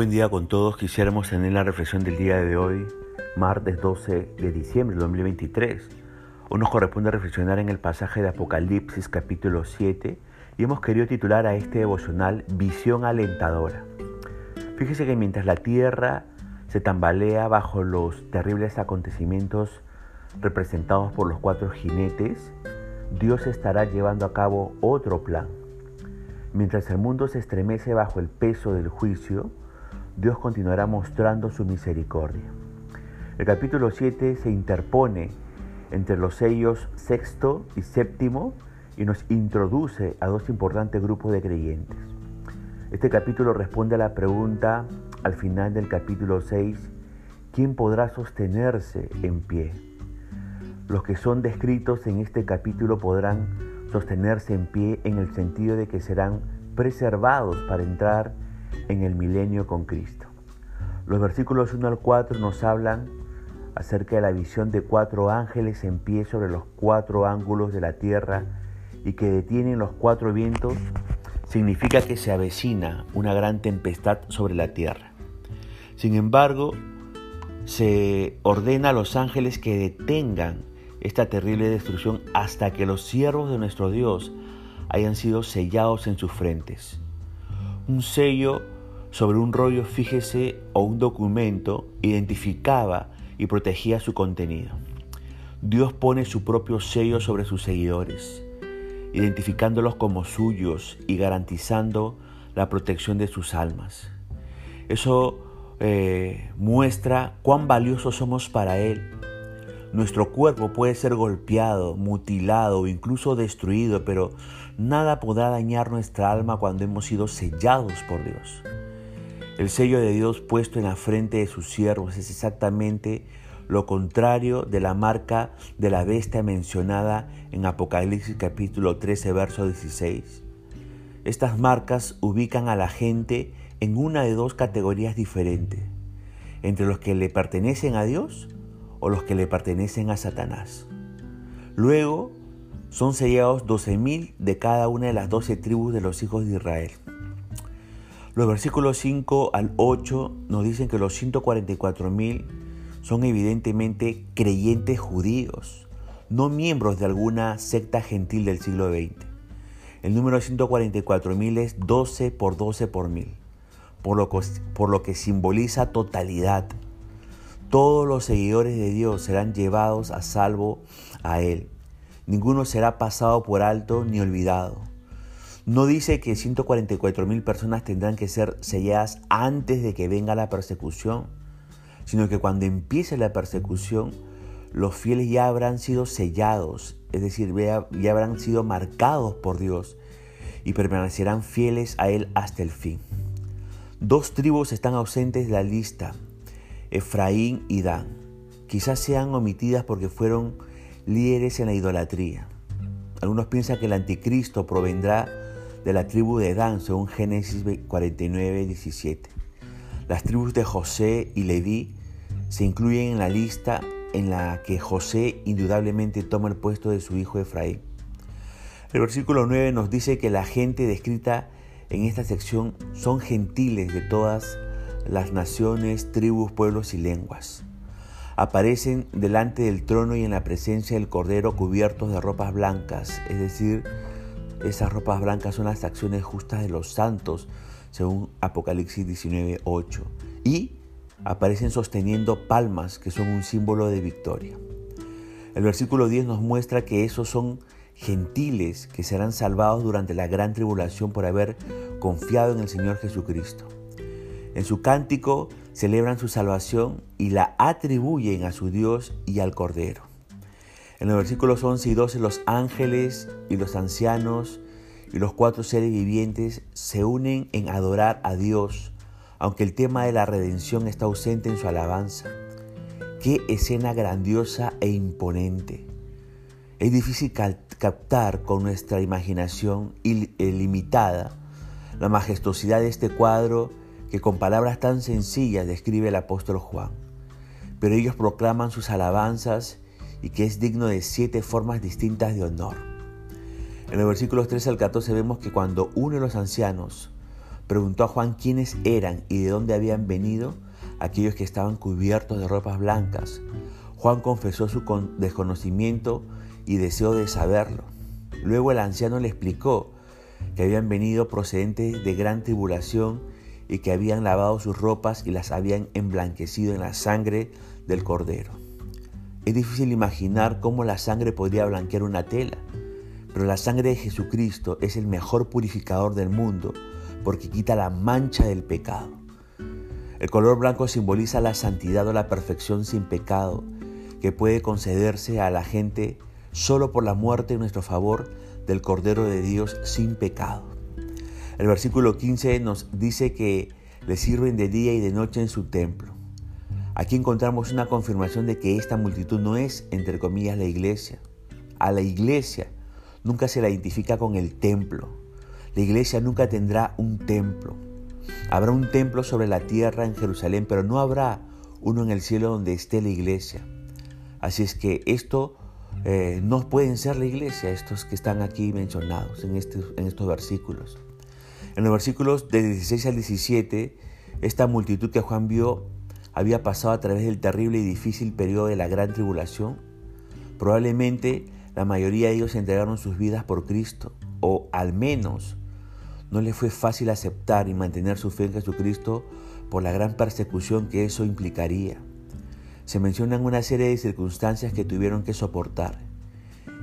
buen día con todos. Quisiéramos tener la reflexión del día de hoy, martes 12 de diciembre de 2023. Hoy nos corresponde reflexionar en el pasaje de Apocalipsis capítulo 7 y hemos querido titular a este devocional Visión alentadora. Fíjese que mientras la tierra se tambalea bajo los terribles acontecimientos representados por los cuatro jinetes, Dios estará llevando a cabo otro plan. Mientras el mundo se estremece bajo el peso del juicio, Dios continuará mostrando su misericordia. El capítulo 7 se interpone entre los sellos sexto y séptimo y nos introduce a dos importantes grupos de creyentes. Este capítulo responde a la pregunta al final del capítulo 6, ¿quién podrá sostenerse en pie? Los que son descritos en este capítulo podrán sostenerse en pie en el sentido de que serán preservados para entrar en el milenio con Cristo. Los versículos 1 al 4 nos hablan acerca de la visión de cuatro ángeles en pie sobre los cuatro ángulos de la tierra y que detienen los cuatro vientos, significa que se avecina una gran tempestad sobre la tierra. Sin embargo, se ordena a los ángeles que detengan esta terrible destrucción hasta que los siervos de nuestro Dios hayan sido sellados en sus frentes. Un sello sobre un rollo, fíjese, o un documento identificaba y protegía su contenido. Dios pone su propio sello sobre sus seguidores, identificándolos como suyos y garantizando la protección de sus almas. Eso eh, muestra cuán valiosos somos para Él. Nuestro cuerpo puede ser golpeado, mutilado o incluso destruido, pero nada podrá dañar nuestra alma cuando hemos sido sellados por Dios. El sello de Dios puesto en la frente de sus siervos es exactamente lo contrario de la marca de la bestia mencionada en Apocalipsis capítulo 13, verso 16. Estas marcas ubican a la gente en una de dos categorías diferentes, entre los que le pertenecen a Dios o los que le pertenecen a Satanás. Luego son sellados 12.000 de cada una de las doce tribus de los hijos de Israel. Los versículos 5 al 8 nos dicen que los 144.000 son evidentemente creyentes judíos, no miembros de alguna secta gentil del siglo XX. El número 144.000 es 12 por 12 por mil, por lo, que, por lo que simboliza totalidad. Todos los seguidores de Dios serán llevados a salvo a Él. Ninguno será pasado por alto ni olvidado. No dice que 144 mil personas tendrán que ser selladas antes de que venga la persecución, sino que cuando empiece la persecución, los fieles ya habrán sido sellados, es decir, ya, habrán sido marcados por Dios y permanecerán fieles a Él hasta el fin. Dos tribus están ausentes de la lista, Efraín y Dan. Quizás sean omitidas porque fueron líderes en la idolatría. Algunos piensan que el anticristo provendrá de la tribu de Dan, según Génesis 49, 17. Las tribus de José y Leví se incluyen en la lista en la que José indudablemente toma el puesto de su hijo Efraín. El versículo 9 nos dice que la gente descrita en esta sección son gentiles de todas las naciones, tribus, pueblos y lenguas. Aparecen delante del trono y en la presencia del Cordero cubiertos de ropas blancas, es decir, esas ropas blancas son las acciones justas de los santos, según Apocalipsis 19:8. Y aparecen sosteniendo palmas, que son un símbolo de victoria. El versículo 10 nos muestra que esos son gentiles que serán salvados durante la gran tribulación por haber confiado en el Señor Jesucristo. En su cántico celebran su salvación y la atribuyen a su Dios y al Cordero. En los versículos 11 y 12 los ángeles y los ancianos y los cuatro seres vivientes se unen en adorar a Dios, aunque el tema de la redención está ausente en su alabanza. Qué escena grandiosa e imponente. Es difícil captar con nuestra imaginación ilimitada la majestuosidad de este cuadro que con palabras tan sencillas describe el apóstol Juan. Pero ellos proclaman sus alabanzas y que es digno de siete formas distintas de honor. En los versículos 13 al 14 vemos que cuando uno de los ancianos preguntó a Juan quiénes eran y de dónde habían venido aquellos que estaban cubiertos de ropas blancas. Juan confesó su desconocimiento y deseo de saberlo. Luego el anciano le explicó que habían venido procedentes de gran tribulación y que habían lavado sus ropas y las habían emblanquecido en la sangre del cordero. Es difícil imaginar cómo la sangre podría blanquear una tela, pero la sangre de Jesucristo es el mejor purificador del mundo porque quita la mancha del pecado. El color blanco simboliza la santidad o la perfección sin pecado que puede concederse a la gente solo por la muerte en nuestro favor del Cordero de Dios sin pecado. El versículo 15 nos dice que le sirven de día y de noche en su templo. Aquí encontramos una confirmación de que esta multitud no es, entre comillas, la iglesia. A la iglesia nunca se la identifica con el templo. La iglesia nunca tendrá un templo. Habrá un templo sobre la tierra en Jerusalén, pero no habrá uno en el cielo donde esté la iglesia. Así es que esto eh, no pueden ser la iglesia, estos que están aquí mencionados en, este, en estos versículos. En los versículos de 16 al 17, esta multitud que Juan vio había pasado a través del terrible y difícil periodo de la gran tribulación. Probablemente la mayoría de ellos entregaron sus vidas por Cristo, o al menos no les fue fácil aceptar y mantener su fe en Jesucristo por la gran persecución que eso implicaría. Se mencionan una serie de circunstancias que tuvieron que soportar.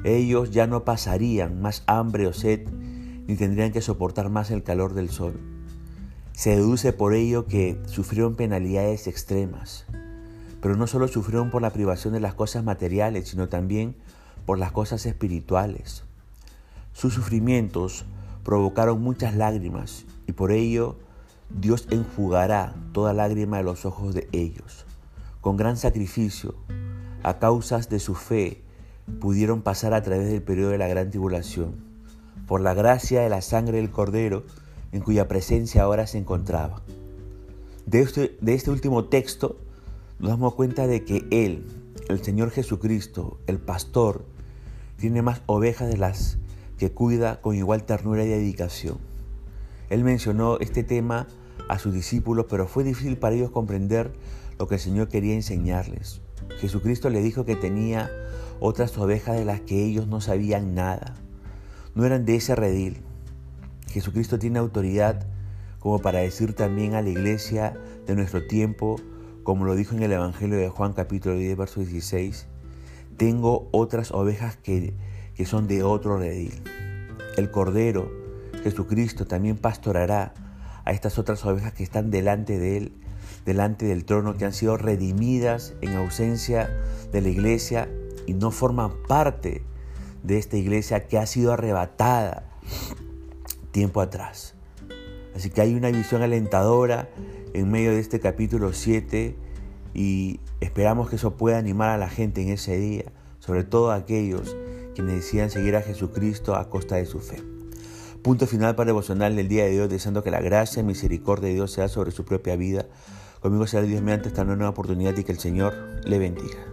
Ellos ya no pasarían más hambre o sed, ni tendrían que soportar más el calor del sol. Se deduce por ello que sufrieron penalidades extremas, pero no solo sufrieron por la privación de las cosas materiales, sino también por las cosas espirituales. Sus sufrimientos provocaron muchas lágrimas y por ello Dios enjugará toda lágrima de los ojos de ellos con gran sacrificio, a causas de su fe, pudieron pasar a través del periodo de la gran tribulación, por la gracia de la sangre del Cordero, en cuya presencia ahora se encontraba. De este, de este último texto nos damos cuenta de que Él, el Señor Jesucristo, el pastor, tiene más ovejas de las que cuida con igual ternura y dedicación. Él mencionó este tema a sus discípulos, pero fue difícil para ellos comprender lo que el Señor quería enseñarles. Jesucristo le dijo que tenía otras ovejas de las que ellos no sabían nada. No eran de ese redil. Jesucristo tiene autoridad como para decir también a la iglesia de nuestro tiempo, como lo dijo en el Evangelio de Juan capítulo 10, verso 16, tengo otras ovejas que, que son de otro redil. El Cordero, Jesucristo, también pastorará a estas otras ovejas que están delante de Él delante del trono, que han sido redimidas en ausencia de la iglesia y no forman parte de esta iglesia que ha sido arrebatada tiempo atrás. Así que hay una visión alentadora en medio de este capítulo 7 y esperamos que eso pueda animar a la gente en ese día, sobre todo a aquellos que decidan seguir a Jesucristo a costa de su fe. Punto final para devocional del día de hoy, deseando que la gracia y misericordia de Dios sea sobre su propia vida Conmigo será Dios mediante esta nueva oportunidad y que el Señor le bendiga.